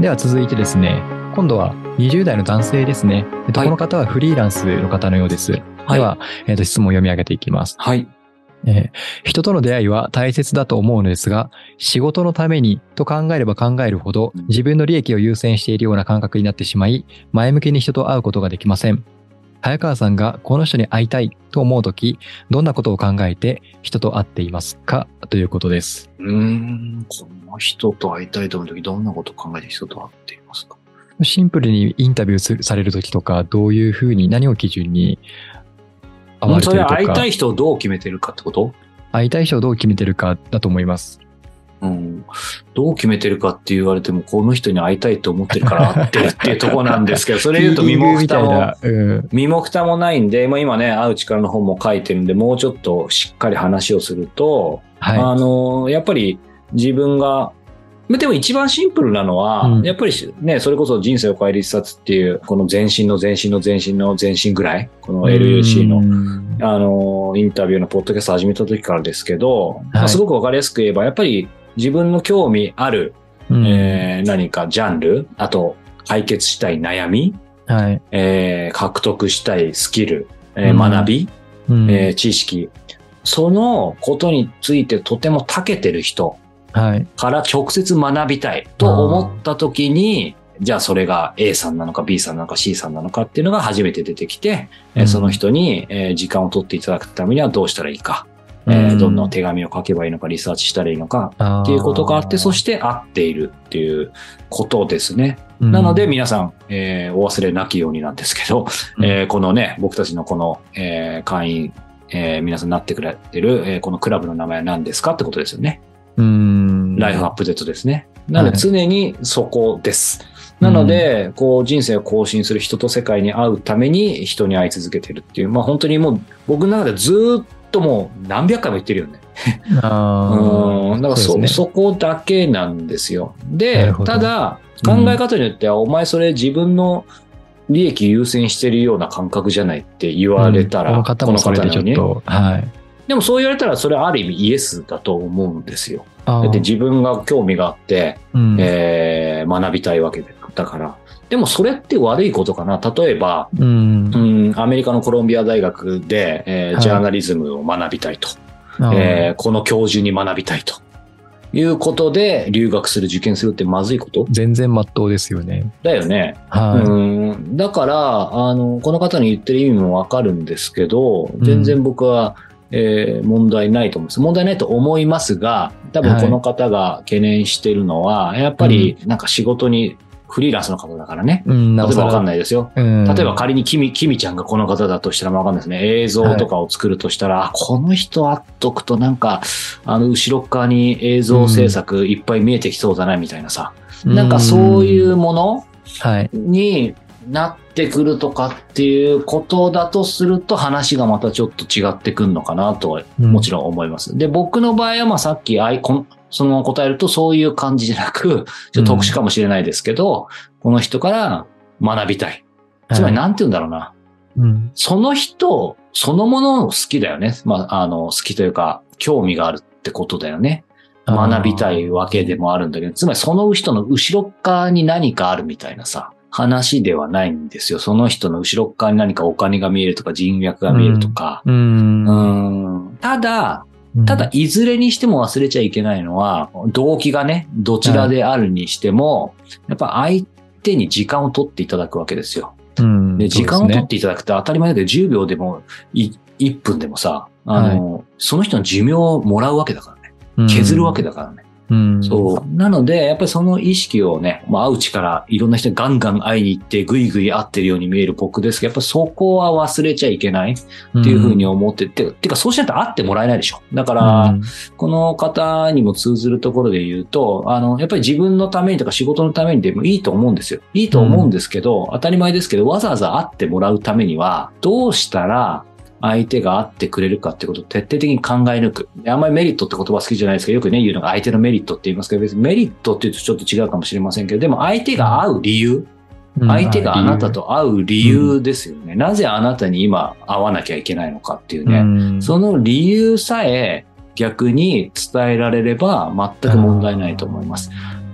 では続いてですね、今度は20代の男性ですね。えっと、はいこの方はフリーランスの方のようです。はいでは、えっと、質問を読み上げていきます。はい。えー人との出会いは大切だと思うのですが、仕事のためにと考えれば考えるほどうん自分の利益を優先しているような感覚になってしまい、前向きに人と会うことができません。早川さんがこの人に会いたいと思うとき、どんなことを考えて人と会っていますか？ということです。うーん、この人と会いたいと思うとき、どんなことを考えて人と会っていますか？シンプルにインタビューすされるときとか、どういうふうに、何を基準に会われてそれるとか、会いたい人をどう決めてるかってこと？会いたい人をどう決めてるかだと思います。うん。どう決めてるかって言われても、この人に会いたいと思ってるから会ってるっていうところなんですけど、それ言うと身も蓋も。身も蓋もないんで、まあ、今ね、会う力の本も書いてるんで、もうちょっとしっかり話をすると、はあの、やっぱり自分が、まあでも一番シンプルなのは、うんやっぱりね、それこそ人生を変える一冊っていう、この全身の全身の全身の全身ぐらい、このい。LUC の、うんあの、インタビューのポッドキャスト始めた時からですけど、まあすごくわかりやすく言えば、やっぱり自分の興味ある、うん。えー何かジャンル、あと解決したい悩み、はい。えー獲得したいスキル、えーうん。学び、うん。えー知識、そのことについてとても長けてる人はい。から直接学びたいと思った時に、じゃあそれが A さんなのか B さんなのか C さんなのかっていうのが初めて出てきて、えーうん。その人にえー時間を取っていただくためにはどうしたらいいか、えーうんどんな手紙を書けばいいのかリサーチしたらいいのかっていうことがあって、そして会っているっていうことですね。なので、皆さん、えーお忘れなきようになんですけど、うんえーこのね、僕たちのこの、えー会員、えー皆さんなってくれてる、えーこのクラブの名前は何ですかってことですよね。うん、ライフアップデートですね。なのはいで常にそこです。なので、こう人生を更新する人と世界に会うために人に会い続けてるっていう、まあ本当にもう僕の中でずーっともう何百回も言ってるよね。あーうん。だからそ、そねそこだけなんですよ。なでただ、考え方によっては、お前それ自分の利益優先してるような感覚じゃないって言われたら、うんこの方もそれでちょっこの方にねと、はい。でもそう言われたら、それはある意味イエスだと思うんですよ。だって自分が興味があって、うんえー学びたいわけだから。でもそれって悪いことかな。例えば、うんうん、アメリカのコロンビア大学で、えーはいジャーナリズムを学びたいと。あーえーこの教授に学びたいということで留学する受験するってまずいこと？全然真っ当ですよね。だよね。はい。うんだからあのこの方の言ってる意味もわかるんですけど全然僕は、えー問題ないと思います。問題ないと思いますが多分この方が懸念してるのは、やっぱりなんか仕事にフリーランスの方だからね。うん、例えばわかんい。ないですよ。うん例えば仮にキミ、キミちゃんがこの方だとしたらわかんないですね。映像とかを作るとしたら、あこの人あっとくとなんか、あの、後ろっ側に映像制作いっぱい見えてきそうだな、みたいなさ。なんかそういうものはい。になってくるとかっていうことだとすると話がまたちょっと違ってくるのかなとはもちろん思います。で、僕の場合はまあさっきアイコン、そのまま答えるとそういう感じじゃなく、ちょっと特殊かもしれないですけど、この人から学びたい。つまりなんて言うんだろうな。うん。その人そのものを好きだよね。まあ、あの、好きというか、興味があるってことだよね。学びたいわけでもあるんだけど、つまりその人の後ろ側に何かあるみたいなさ、話ではないんですよ。その人の後ろ側に何かお金が見えるとか人脈が見えるとか。うん。うんただ、ただ、いずれにしても忘れちゃいけないのは、動機がね、どちらであるにしても、やっぱ相手に時間を取っていただくわけですよ。うん、で、時間を取っていただくって当たり前だけど、10秒でもい1分でもさ、あの、その人の寿命をもらうわけだからね。削るわけだからね。うん。そう。なので、やっぱりその意識をね、まあ、会う力、いろんな人にガンガン会いに行って、ぐいぐい会ってるように見える僕ですけど、やっぱそこは忘れちゃいけないっていうふうに思ってて、てか、そうしないと会ってもらえないでしょ。だから、この方にも通ずるところで言うと、あの、やっぱり自分のためにとか仕事のためにでもいいと思うんですよ。いいと思うんですけど、当たり前ですけど、わざわざ会ってもらうためには、どうしたら相手が会ってくれるかってことを徹底的に考え抜く。あんまりメリットって言葉好きじゃないですけど、よくね、言うのが相手のメリットって言いますけど、別にメリットって言うとちょっと違うかもしれませんけど、でも相手が会う理由、うん相手があなたと会う理由ですよね。なぜあなたに今会わなきゃいけないのかっていうね。うんその理由さえ逆に伝えられれば全く問題ないと思います。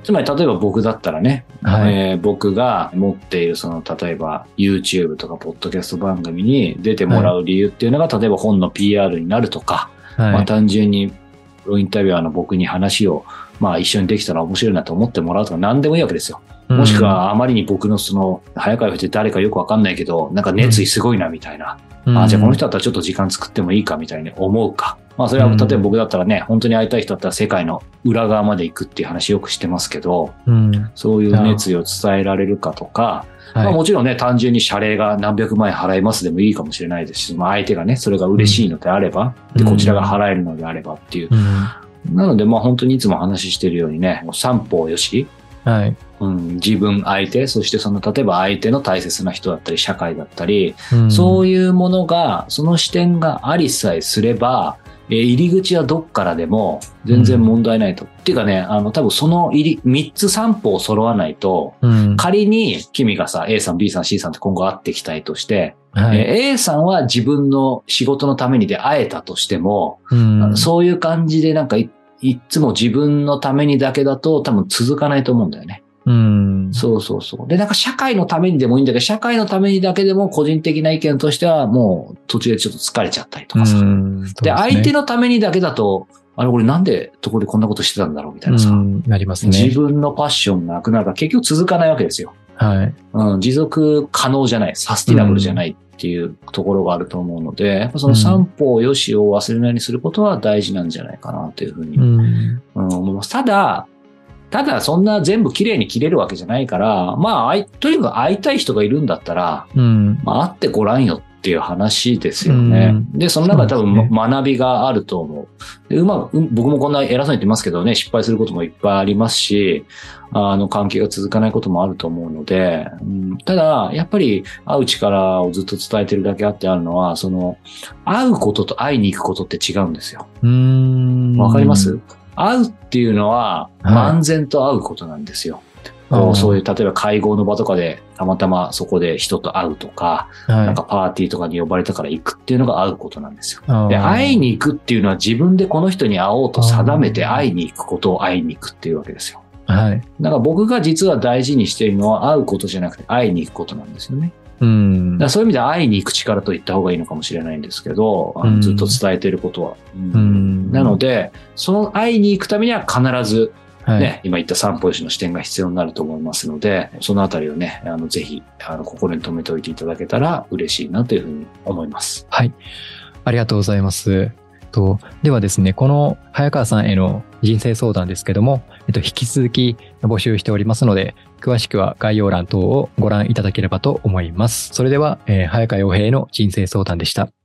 つまり例えば僕だったらね、はい。えー僕が持っているその例えば YouTube とかポッドキャスト番組に出てもらう理由っていうのが、例えば本の PR になるとか、まあはい。単純にプロインタビュアーの僕に話をまあ一緒にできたら面白いなと思ってもらうとか何でもいいわけですよ。もしくはあまりに僕のその早川って誰かよくわかんないけど、なんか熱意すごいなみたいな。うん、あじゃあこの人だったらちょっと時間作ってもいいかみたいに思うか。まあそれはうん例えば僕だったらね、本当に会いたい人だったら世界の裏側まで行くっていう話よくしてますけど、うん。そういう熱意を伝えられるかとか、まあはい。もちろんね、単純に謝礼が何百万円払いますでもいいかもしれないですし、まあ相手がね、それが嬉しいのであれば、で、うんこちらが払えるのであればっていう。うん。なのでまあ本当にいつも話してるようにね、三方よし、はい。うん、自分相手、そしてその例えば相手の大切な人だったり、社会だったり、うんそういうものが、その視点がありさえすれば、えー入り口はどっからでも全然問題ないと。っていうかね、あの、多分その入り、3つ3歩揃わないと、うん。仮に君がさ、A さん、B さん、C さんって今後会っていきたいとして、はい。えー A さんは自分の仕事のためにで会えたとしても、うんそういう感じでなんかいつも自分のためにだけだと多分続かないと思うんだよね。うん。そうそうそう。で、なんか社会のためにでもいいんだけど、社会のためにだけでも個人的な意見としてはもう途中でちょっと疲れちゃったりとかさ。うんで、相手の、のためにだけだと、あれ、俺なんでとこでこんなことしてたんだろうみたいなさ。うんなります自ね。分のパッションがなくなるから結局続かないわけですよ。はい。うん、持続可能じゃない、サスティナブルじゃないっていうところがあると思うので、やっぱその三方よしを忘れないようにすることは大事なんじゃないかなというふうに、うんうん。思います。ただ、ただそんな全部綺麗に切れるわけじゃないから、まあ、あいとにかく会いたい人がいるんだったら、うん。まあ、会ってごらんよっていう話ですよね。うんで、その中で多分、学びがあると思う。で、うまく、うん僕もこんな偉そうに言ってますけどね、失敗することもいっぱいありますし、あの、関係が続かないこともあると思うので、うんただ、やっぱり会う力をずっと伝えてるだけあってあるのは、その、会うことと会いに行くことって違うんですよ。うん。わかります？会うっていうのは、はい漫然と会うことなんですよ。こうそういう、例えば会合の場とかで、たまたまそこで人と会うとか、はいなんかパーティーとかに呼ばれたから行くっていうのが会うことなんですよ。で、会いに行くっていうのは自分でこの人に会おうと定めて会いに行くことを会いに行くっていうわけですよ。はい。だから僕が実は大事にしているのは会うことじゃなくて会いに行くことなんですよね。うんだそういう意味で会いに行く力と言った方がいいのかもしれないんですけど、うんずっと伝えていることは。うんうんなので、その会いに行くためには必ずはい。ね、今言った三歩よしの視点が必要になると思いますので、そのあたりをね、あの、ぜひ、あの、心に留めておいていただけたら嬉しいなというふうに思います。はい。ありがとうございます。とではですね、この早川さんへの人生相談ですけども、えっと、引き続き募集しておりますので、詳しくは概要欄等をご覧いただければと思います。それでは、えー早川洋平への人生相談でした。